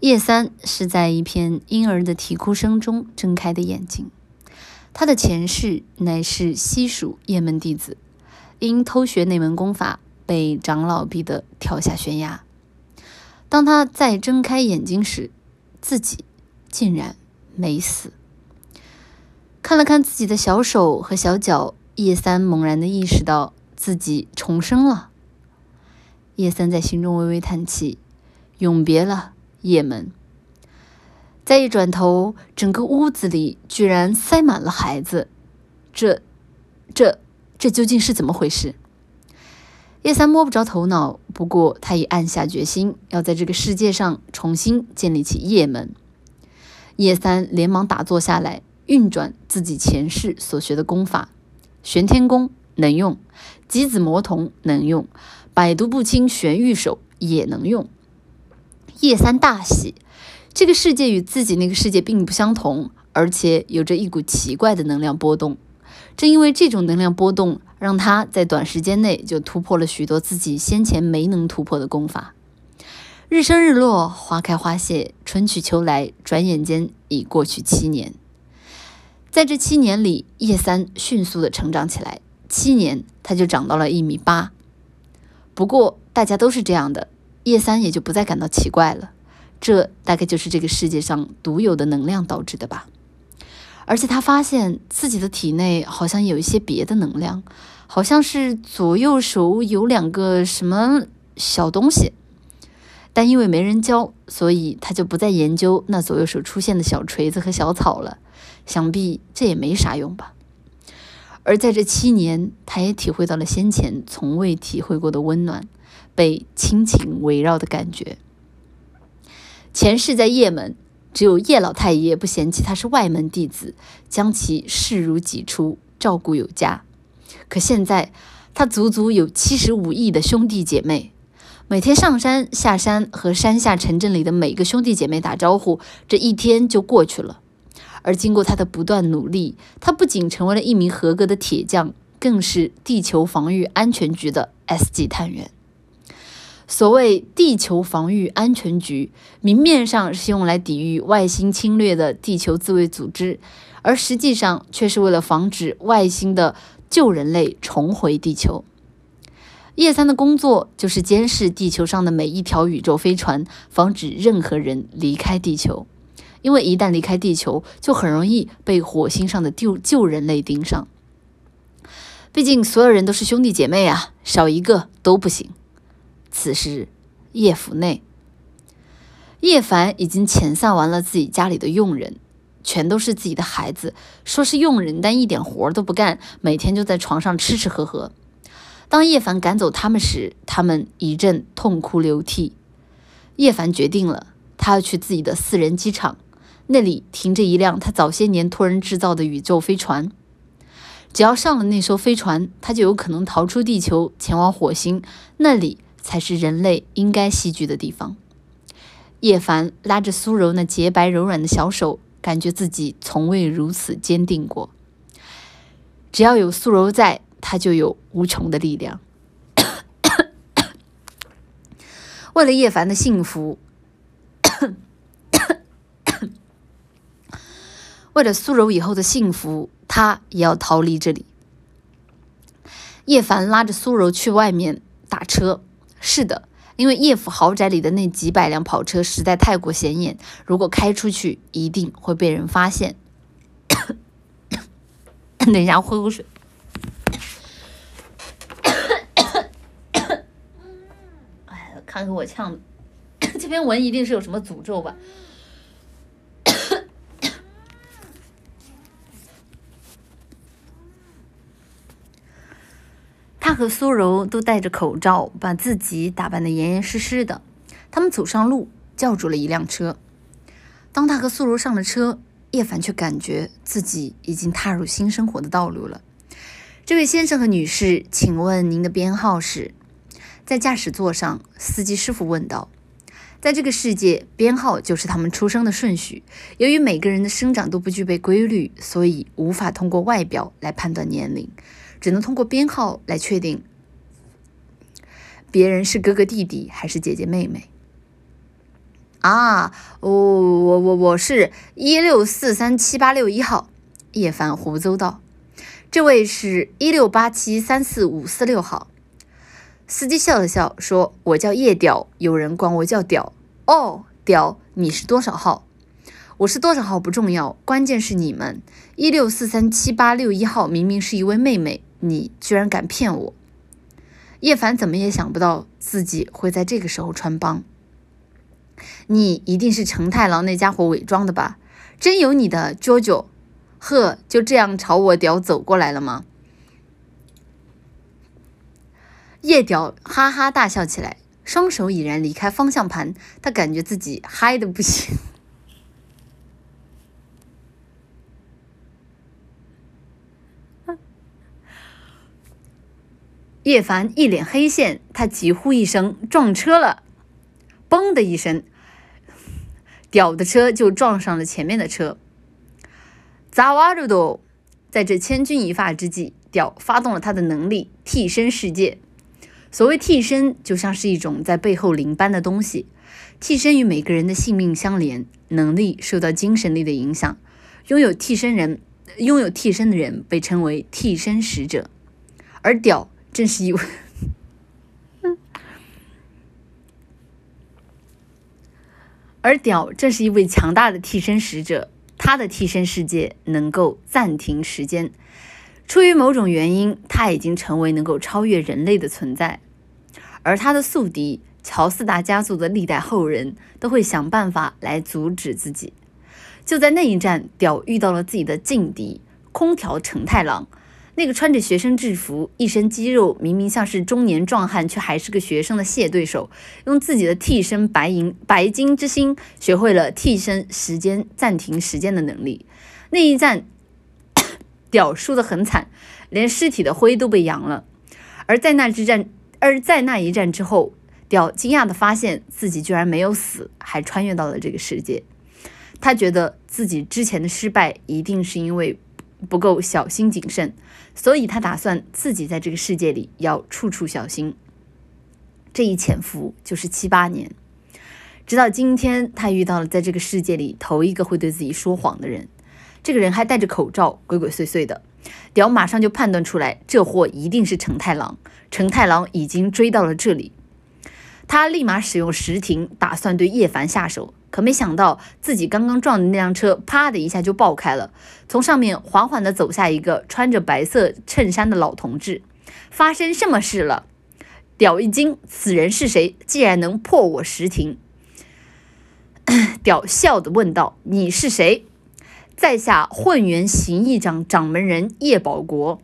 叶三是在一片婴儿的啼哭声中睁开的眼睛。他的前世乃是西蜀叶门弟子，因偷学那门功法，被长老逼得跳下悬崖。当他再睁开眼睛时，自己竟然没死。看了看自己的小手和小脚，叶三猛然的意识到自己重生了。叶三在心中微微叹气，永别了叶门。再一转头，整个屋子里居然塞满了孩子，这、这、这究竟是怎么回事？叶三摸不着头脑。不过，他已暗下决心，要在这个世界上重新建立起叶门。叶三连忙打坐下来，运转自己前世所学的功法，玄天功能用，极子魔童能用，百毒不侵玄玉手也能用。叶三大喜。这个世界与自己那个世界并不相同，而且有着一股奇怪的能量波动。正因为这种能量波动，让他在短时间内就突破了许多自己先前没能突破的功法。日升日落，花开花谢，春去秋来，转眼间已过去七年。在这七年里，叶三迅速的成长起来。七年，他就长到了一米八。不过，大家都是这样的，叶三也就不再感到奇怪了。这大概就是这个世界上独有的能量导致的吧。而且他发现自己的体内好像有一些别的能量，好像是左右手有两个什么小东西。但因为没人教，所以他就不再研究那左右手出现的小锤子和小草了。想必这也没啥用吧。而在这七年，他也体会到了先前从未体会过的温暖，被亲情围绕的感觉。前世在叶门，只有叶老太爷不嫌弃他是外门弟子，将其视如己出，照顾有加。可现在，他足足有七十五亿的兄弟姐妹，每天上山下山和山下城镇里的每个兄弟姐妹打招呼，这一天就过去了。而经过他的不断努力，他不仅成为了一名合格的铁匠，更是地球防御安全局的 S 级探员。所谓地球防御安全局，明面上是用来抵御外星侵略的地球自卫组织，而实际上却是为了防止外星的旧人类重回地球。叶三的工作就是监视地球上的每一条宇宙飞船，防止任何人离开地球。因为一旦离开地球，就很容易被火星上的旧旧人类盯上。毕竟所有人都是兄弟姐妹啊，少一个都不行。此时，叶府内，叶凡已经遣散完了自己家里的佣人，全都是自己的孩子。说是佣人，但一点活都不干，每天就在床上吃吃喝喝。当叶凡赶走他们时，他们一阵痛哭流涕。叶凡决定了，他要去自己的私人机场，那里停着一辆他早些年托人制造的宇宙飞船。只要上了那艘飞船，他就有可能逃出地球，前往火星，那里。才是人类应该栖居的地方。叶凡拉着苏柔那洁白柔软的小手，感觉自己从未如此坚定过。只要有苏柔在，他就有无穷的力量。为了叶凡的幸福，为了苏柔以后的幸福，他也要逃离这里。叶凡拉着苏柔去外面打车。是的，因为叶府豪宅里的那几百辆跑车实在太过显眼，如果开出去，一定会被人发现。等一下，我喝口水。哎，看给我呛的，这篇文一定是有什么诅咒吧。和苏柔都戴着口罩，把自己打扮得严严实实的。他们走上路，叫住了一辆车。当他和苏柔上了车，叶凡却感觉自己已经踏入新生活的道路了。这位先生和女士，请问您的编号是？在驾驶座上，司机师傅问道。在这个世界，编号就是他们出生的顺序。由于每个人的生长都不具备规律，所以无法通过外表来判断年龄。只能通过编号来确定别人是哥哥弟弟还是姐姐妹妹。啊，我我我我是一六四三七八六一号。叶凡胡诌道：“这位是一六八七三四五四六号。”司机笑了笑说：“我叫叶屌，有人管我叫屌。”哦，屌，你是多少号？我是多少号不重要，关键是你们一六四三七八六一号明明是一位妹妹，你居然敢骗我！叶凡怎么也想不到自己会在这个时候穿帮。你一定是成太郎那家伙伪装的吧？真有你的，JoJo！呵，就这样朝我屌走过来了吗？叶屌哈哈大笑起来，双手已然离开方向盘，他感觉自己嗨的不行。叶凡一脸黑线，他急呼一声：“撞车了！”嘣的一声，屌的车就撞上了前面的车。扎瓦鲁多，在这千钧一发之际，屌发动了他的能力——替身世界。所谓替身，就像是一种在背后领班的东西。替身与每个人的性命相连，能力受到精神力的影响。拥有替身人，拥有替身的人被称为替身使者，而屌正是一位。而屌正是一位强大的替身使者，他的替身世界能够暂停时间。出于某种原因，他已经成为能够超越人类的存在。而他的宿敌乔四大家族的历代后人都会想办法来阻止自己。就在那一战，屌遇到了自己的劲敌——空调承太郎。那个穿着学生制服、一身肌肉、明明像是中年壮汉却还是个学生的谢对手，用自己的替身白银白金之心学会了替身时间暂停时间的能力。那一战，屌输得很惨，连尸体的灰都被扬了。而在那之战，而在那一战之后，屌惊讶地发现自己居然没有死，还穿越到了这个世界。他觉得自己之前的失败一定是因为不够小心谨慎。所以他打算自己在这个世界里要处处小心。这一潜伏就是七八年，直到今天，他遇到了在这个世界里头一个会对自己说谎的人。这个人还戴着口罩，鬼鬼祟祟的。屌马上就判断出来，这货一定是成太郎。成太郎已经追到了这里，他立马使用石庭，打算对叶凡下手。可没想到，自己刚刚撞的那辆车，啪的一下就爆开了，从上面缓缓地走下一个穿着白色衬衫的老同志。发生什么事了？屌一惊，此人是谁？竟然能破我石庭？屌笑的问道：“你是谁？”在下混元行义长掌门人叶保国。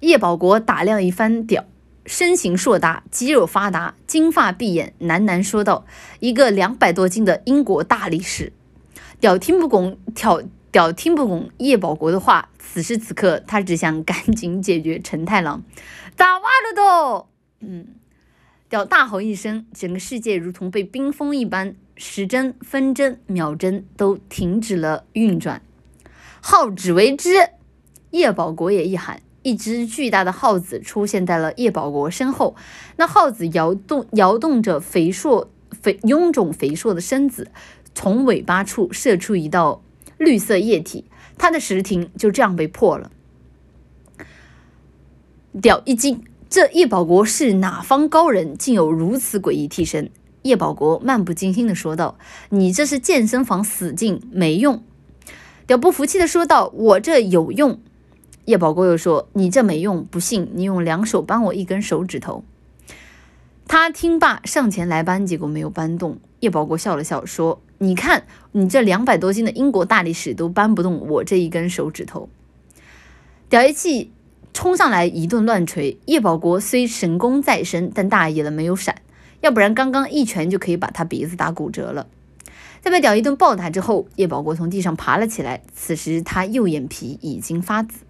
叶保国打量一番屌。身形硕大，肌肉发达，金发碧眼，喃喃说道：“一个两百多斤的英国大力士。”屌听不懂，屌屌听不懂叶保国的话。此时此刻，他只想赶紧解决陈太郎。咋哇了都？嗯，屌大吼一声，整个世界如同被冰封一般，时针、分针、秒针都停止了运转。好自为之！叶保国也一喊。一只巨大的耗子出现在了叶保国身后，那耗子摇动摇动着肥硕、肥臃肿、肥硕的身子，从尾巴处射出一道绿色液体，他的石庭就这样被破了。屌一惊，这叶保国是哪方高人，竟有如此诡异替身？叶保国漫不经心地说道：“你这是健身房死劲，没用。”屌不服气地说道：“我这有用。”叶保国又说：“你这没用，不信你用两手扳我一根手指头。”他听罢上前来扳，结果没有扳动。叶保国笑了笑说：“你看，你这两百多斤的英国大力士都扳不动我这一根手指头。”屌一气冲上来一顿乱锤。叶保国虽神功在身，但大意了没有闪，要不然刚刚一拳就可以把他鼻子打骨折了。在被屌一顿暴打之后，叶保国从地上爬了起来。此时他右眼皮已经发紫。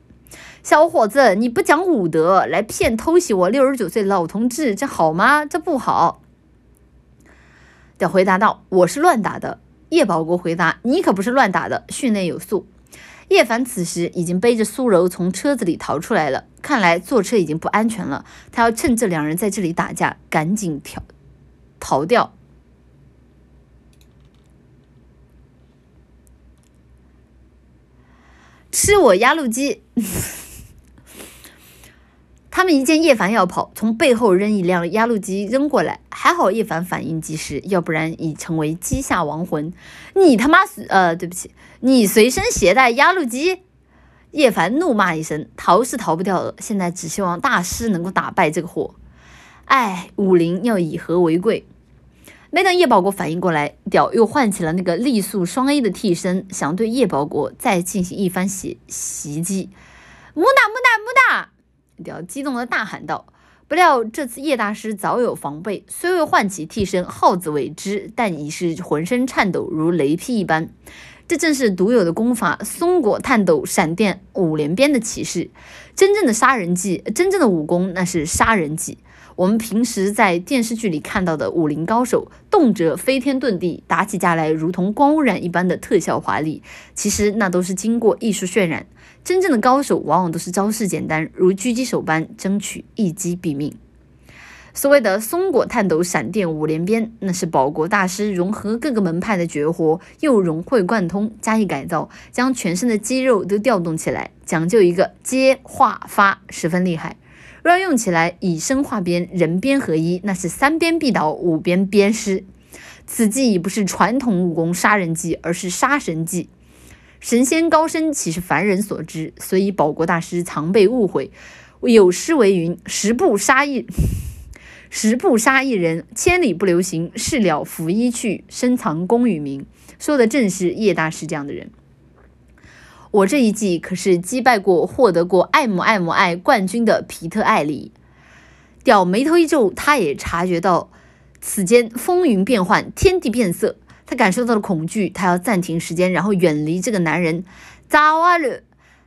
小伙子，你不讲武德，来骗偷袭我六十九岁老同志，这好吗？这不好。屌回答道：“我是乱打的。”叶保国回答：“你可不是乱打的，训练有素。”叶凡此时已经背着苏柔从车子里逃出来了，看来坐车已经不安全了。他要趁这两人在这里打架，赶紧逃逃掉。吃我压路机。他们一见叶凡要跑，从背后扔一辆压路机扔过来，还好叶凡反应及时，要不然已成为机下亡魂。你他妈呃，对不起，你随身携带压路机？叶凡怒骂一声，逃是逃不掉了，现在只希望大师能够打败这个货。哎，武林要以和为贵。没等叶保国反应过来，屌又唤起了那个力速双 A 的替身，想对叶保国再进行一番袭袭击。木打木打木打！屌激动的大喊道：“不料这次叶大师早有防备，虽未唤起替身耗子尾之，但已是浑身颤抖如雷劈一般。这正是独有的功法——松果探斗闪电五连鞭的启示。真正的杀人技，真正的武功，那是杀人技。我们平时在电视剧里看到的武林高手，动辄飞天遁地，打起架来如同光污染一般的特效华丽，其实那都是经过艺术渲染。”真正的高手往往都是招式简单，如狙击手般争取一击毙命。所谓的松果探斗闪电五连鞭，那是保国大师融合各个门派的绝活，又融会贯通，加以改造，将全身的肌肉都调动起来，讲究一个接化发，十分厉害。若用起来，以身化鞭，人鞭合一，那是三鞭必倒，五鞭鞭尸。此技已不是传统武功杀人技，而是杀神技。神仙高深岂是凡人所知？所以保国大师常被误会。有诗为云：“十步杀一，十步杀一人，千里不留行。事了拂衣去，深藏功与名。”说的正是叶大师这样的人。我这一季可是击败过、获得过爱慕爱慕爱冠军的皮特艾里。屌眉头一皱，他也察觉到此间风云变幻，天地变色。他感受到了恐惧，他要暂停时间，然后远离这个男人。咋哇了？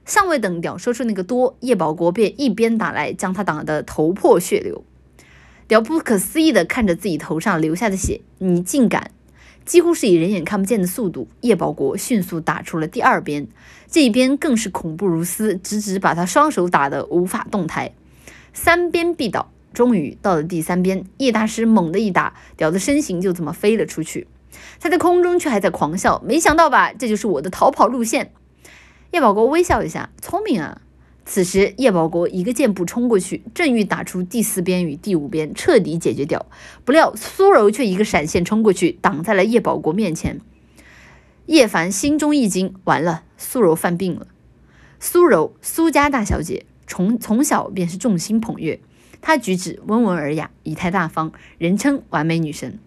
尚未等屌说出那个多，叶保国便一边打来，将他打得头破血流。屌不可思议地看着自己头上流下的血，你竟敢！几乎是以人眼看不见的速度，叶保国迅速打出了第二鞭，这一鞭更是恐怖如斯，直直把他双手打得无法动弹。三鞭必倒，终于到了第三鞭，叶大师猛地一打，屌的身形就这么飞了出去。他在空中却还在狂笑，没想到吧？这就是我的逃跑路线。叶保国微笑一下，聪明啊。此时，叶保国一个箭步冲过去，正欲打出第四鞭与第五鞭，彻底解决掉。不料苏柔却一个闪现冲过去，挡在了叶保国面前。叶凡心中一惊，完了，苏柔犯病了。苏柔，苏家大小姐，从从小便是众星捧月，她举止温文尔雅，仪态大方，人称完美女神。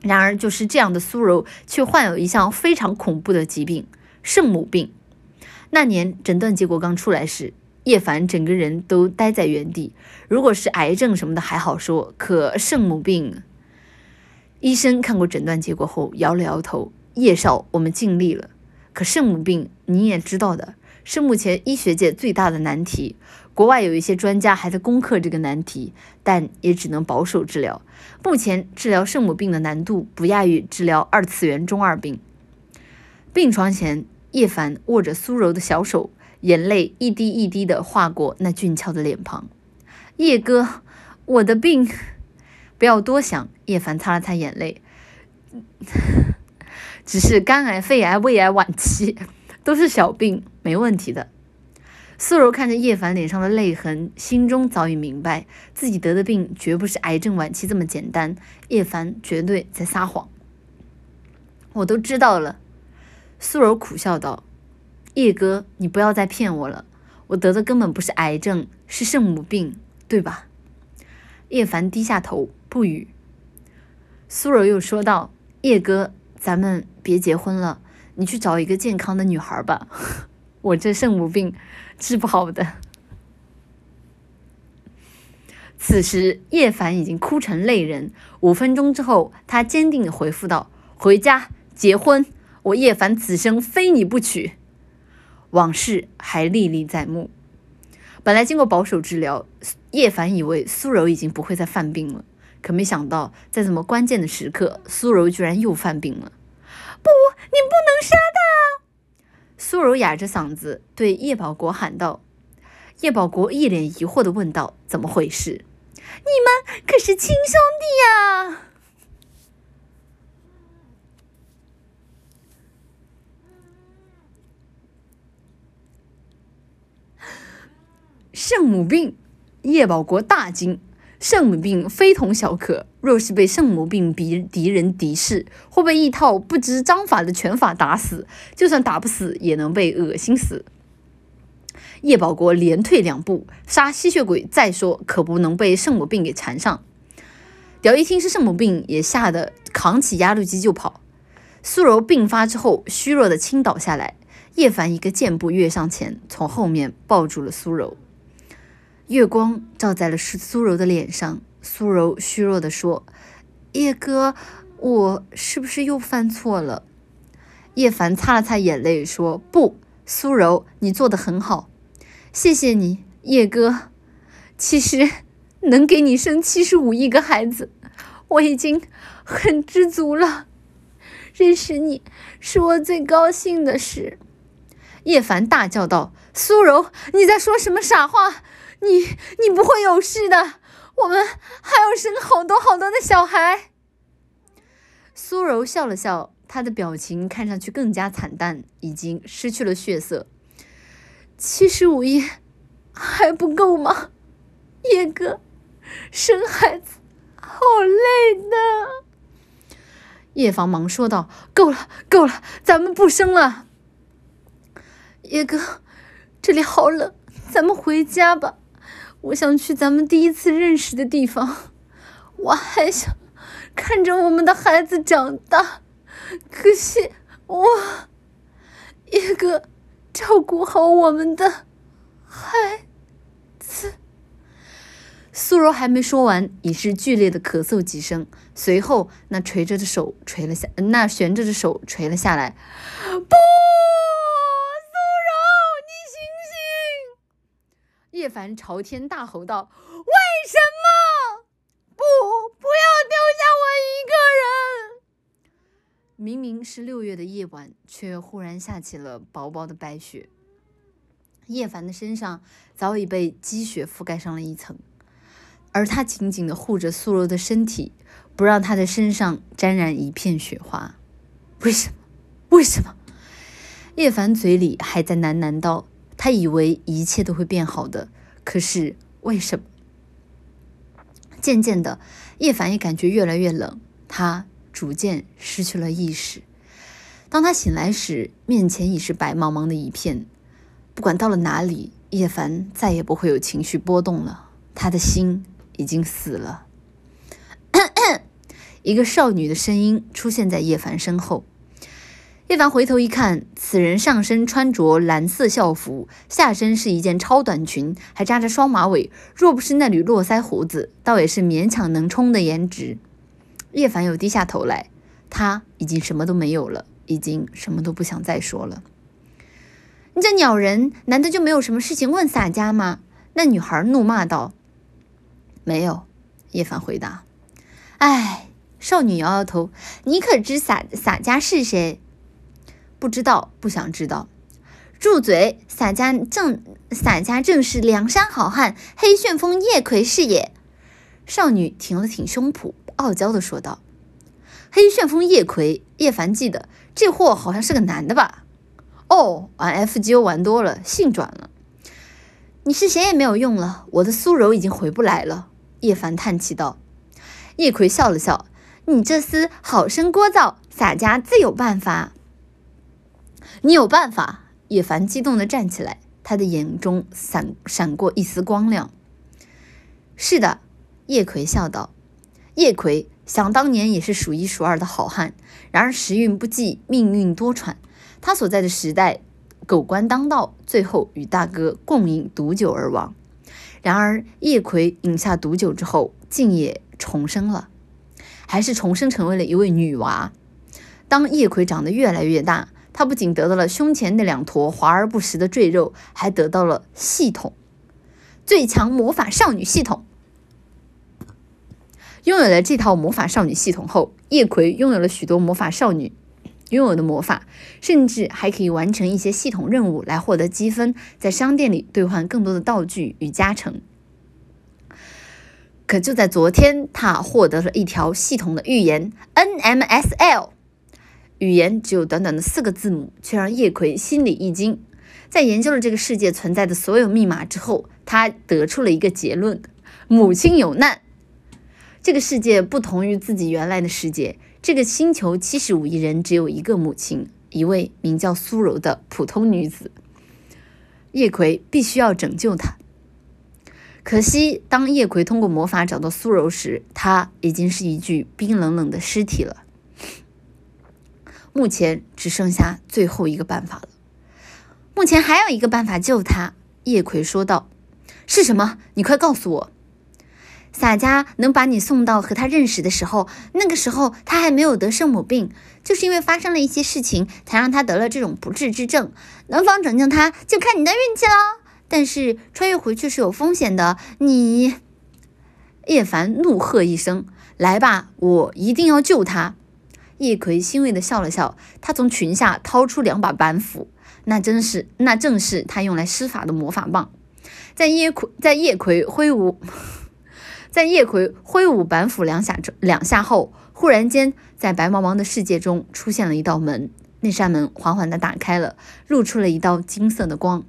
然而，就是这样的苏柔，却患有一项非常恐怖的疾病——圣母病。那年诊断结果刚出来时，叶凡整个人都呆在原地。如果是癌症什么的还好说，可圣母病……医生看过诊断结果后摇了摇头：“叶少，我们尽力了。可圣母病你也知道的，是目前医学界最大的难题。”国外有一些专家还在攻克这个难题，但也只能保守治疗。目前治疗圣母病的难度不亚于治疗二次元中二病。病床前，叶凡握着苏柔的小手，眼泪一滴一滴的划过那俊俏的脸庞。叶哥，我的病，不要多想。叶凡擦了擦眼泪，只是肝癌、肺癌、胃癌晚期，都是小病，没问题的。苏柔看着叶凡脸上的泪痕，心中早已明白，自己得的病绝不是癌症晚期这么简单。叶凡绝对在撒谎。我都知道了，苏柔苦笑道：“叶哥，你不要再骗我了，我得的根本不是癌症，是圣母病，对吧？”叶凡低下头不语。苏柔又说道：“叶哥，咱们别结婚了，你去找一个健康的女孩吧。我这圣母病。”治不好的。此时，叶凡已经哭成泪人。五分钟之后，他坚定的回复道：“回家结婚，我叶凡此生非你不娶。”往事还历历在目。本来经过保守治疗，叶凡以为苏柔已经不会再犯病了，可没想到，在这么关键的时刻，苏柔居然又犯病了。不，你不能杀他！苏柔哑着嗓子对叶保国喊道：“叶保国一脸疑惑的问道：‘怎么回事？你们可是亲兄弟呀！’”圣母病！叶保国大惊。圣母病非同小可，若是被圣母病敌敌人敌视，或被一套不知章法的拳法打死。就算打不死，也能被恶心死。叶保国连退两步，杀吸血鬼再说，可不能被圣母病给缠上。屌一听是圣母病，也吓得扛起压路机就跑。苏柔病发之后，虚弱的倾倒下来。叶凡一个箭步跃上前，从后面抱住了苏柔。月光照在了苏苏柔的脸上，苏柔虚弱地说：“叶哥，我是不是又犯错了？”叶凡擦了擦眼泪说：“不，苏柔，你做得很好，谢谢你，叶哥。其实能给你生七十五亿个孩子，我已经很知足了。认识你是我最高兴的事。”叶凡大叫道：“苏柔，你在说什么傻话？你你不会有事的，我们还要生好多好多的小孩。”苏柔笑了笑，她的表情看上去更加惨淡，已经失去了血色。七十五亿还不够吗？叶哥，生孩子好累的。叶房忙说道：“够了，够了，咱们不生了。”叶哥，这里好冷，咱们回家吧。我想去咱们第一次认识的地方，我还想看着我们的孩子长大。可惜我，叶哥，照顾好我们的孩子。苏柔还没说完，已是剧烈的咳嗽几声，随后那垂着的手垂了下，那悬着的手垂了下来。不。叶凡朝天大吼道：“为什么不不要丢下我一个人？”明明是六月的夜晚，却忽然下起了薄薄的白雪。叶凡的身上早已被积雪覆盖上了一层，而他紧紧地护着苏柔的身体，不让她的身上沾染一片雪花。为什么？为什么？叶凡嘴里还在喃喃道。他以为一切都会变好的，可是为什么？渐渐的，叶凡也感觉越来越冷，他逐渐失去了意识。当他醒来时，面前已是白茫茫的一片。不管到了哪里，叶凡再也不会有情绪波动了。他的心已经死了。一个少女的声音出现在叶凡身后。叶凡回头一看，此人上身穿着蓝色校服，下身是一件超短裙，还扎着双马尾。若不是那缕络腮胡子，倒也是勉强能充的颜值。叶凡又低下头来，他已经什么都没有了，已经什么都不想再说了。你这鸟人，难道就没有什么事情问洒家吗？那女孩怒骂道。没有，叶凡回答。唉，少女摇摇头，你可知洒洒家是谁？不知道，不想知道。住嘴！洒家正洒家正是梁山好汉黑旋风叶魁是也。少女挺了挺胸脯，傲娇的说道：“黑旋风叶魁。”叶凡记得这货好像是个男的吧？哦，玩 FGO 玩多了，性转了。你是谁也没有用了，我的苏柔已经回不来了。叶凡叹气道。叶魁笑了笑：“你这厮好生聒噪，洒家自有办法。”你有办法？叶凡激动地站起来，他的眼中闪闪过一丝光亮。是的，叶奎笑道。叶奎想当年也是数一数二的好汉，然而时运不济，命运多舛。他所在的时代，狗官当道，最后与大哥共饮毒酒而亡。然而叶奎饮下毒酒之后，竟也重生了，还是重生成为了一位女娃。当叶奎长得越来越大。他不仅得到了胸前那两坨华而不实的赘肉，还得到了系统最强魔法少女系统。拥有了这套魔法少女系统后，叶葵拥有了许多魔法少女拥有的魔法，甚至还可以完成一些系统任务来获得积分，在商店里兑换更多的道具与加成。可就在昨天，他获得了一条系统的预言 NMSL。语言只有短短的四个字母，却让叶葵心里一惊。在研究了这个世界存在的所有密码之后，他得出了一个结论：母亲有难。这个世界不同于自己原来的世界。这个星球七十五亿人只有一个母亲，一位名叫苏柔的普通女子。叶葵必须要拯救她。可惜，当叶葵通过魔法找到苏柔时，她已经是一具冰冷冷的尸体了。目前只剩下最后一个办法了。目前还有一个办法救他，叶葵说道：“是什么？你快告诉我。”洒家能把你送到和他认识的时候，那个时候他还没有得圣母病，就是因为发生了一些事情，才让他得了这种不治之症。能否拯救他，就看你的运气了。但是穿越回去是有风险的。你，叶凡怒喝一声：“来吧，我一定要救他！”叶葵欣慰地笑了笑，他从裙下掏出两把板斧，那真是，那正是他用来施法的魔法棒。在叶葵，在叶葵挥舞。在叶葵挥舞板斧两下两下后，忽然间，在白茫茫的世界中出现了一道门。那扇门缓缓地打开了，露出了一道金色的光。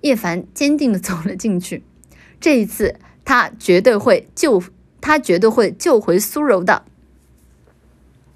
叶凡坚定地走了进去。这一次，他绝对会救，他绝对会救回苏柔的。